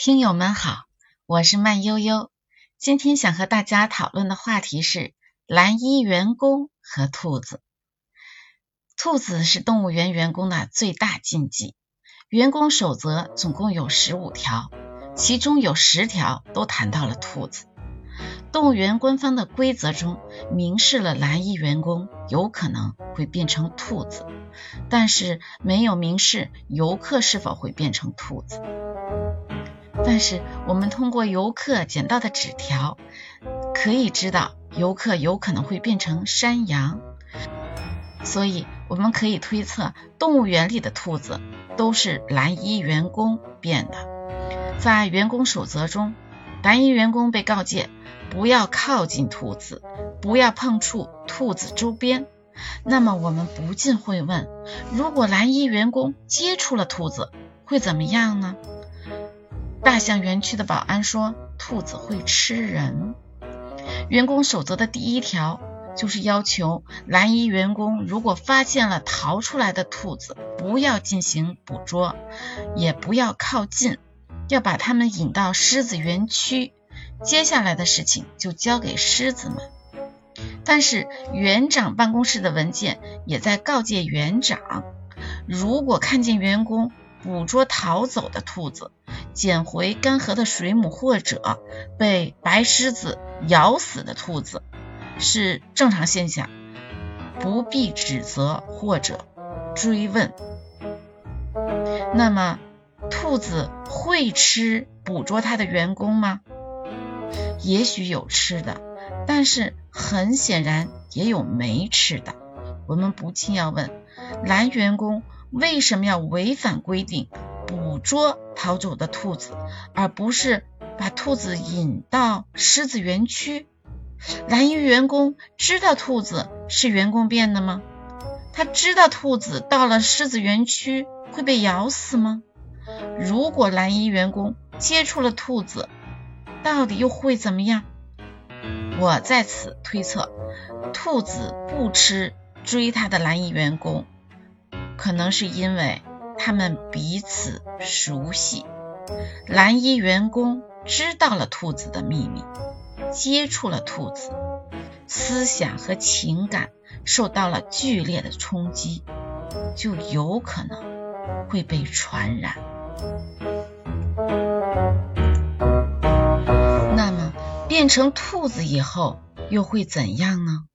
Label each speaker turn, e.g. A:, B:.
A: 听友们好，我是慢悠悠。今天想和大家讨论的话题是蓝衣员工和兔子。兔子是动物园员工的最大禁忌。员工守则总共有十五条，其中有十条都谈到了兔子。动物园官方的规则中明示了蓝衣员工有可能会变成兔子，但是没有明示游客是否会变成兔子。但是我们通过游客捡到的纸条，可以知道游客有可能会变成山羊，所以我们可以推测动物园里的兔子都是蓝衣员工变的。在员工守则中，蓝衣员工被告诫不要靠近兔子，不要碰触兔子周边。那么我们不禁会问：如果蓝衣员工接触了兔子，会怎么样呢？大象园区的保安说：“兔子会吃人。”员工守则的第一条就是要求蓝衣员工，如果发现了逃出来的兔子，不要进行捕捉，也不要靠近，要把它们引到狮子园区。接下来的事情就交给狮子们。但是园长办公室的文件也在告诫园长，如果看见员工捕捉逃走的兔子，捡回干涸的水母，或者被白狮子咬死的兔子是正常现象，不必指责或者追问。那么，兔子会吃捕捉它的员工吗？也许有吃的，但是很显然也有没吃的。我们不禁要问：蓝员工为什么要违反规定？捉逃走的兔子，而不是把兔子引到狮子园区。蓝衣员工知道兔子是员工变的吗？他知道兔子到了狮子园区会被咬死吗？如果蓝衣员工接触了兔子，到底又会怎么样？我在此推测，兔子不吃追它的蓝衣员工，可能是因为。他们彼此熟悉，蓝衣员工知道了兔子的秘密，接触了兔子，思想和情感受到了剧烈的冲击，就有可能会被传染。那么变成兔子以后又会怎样呢？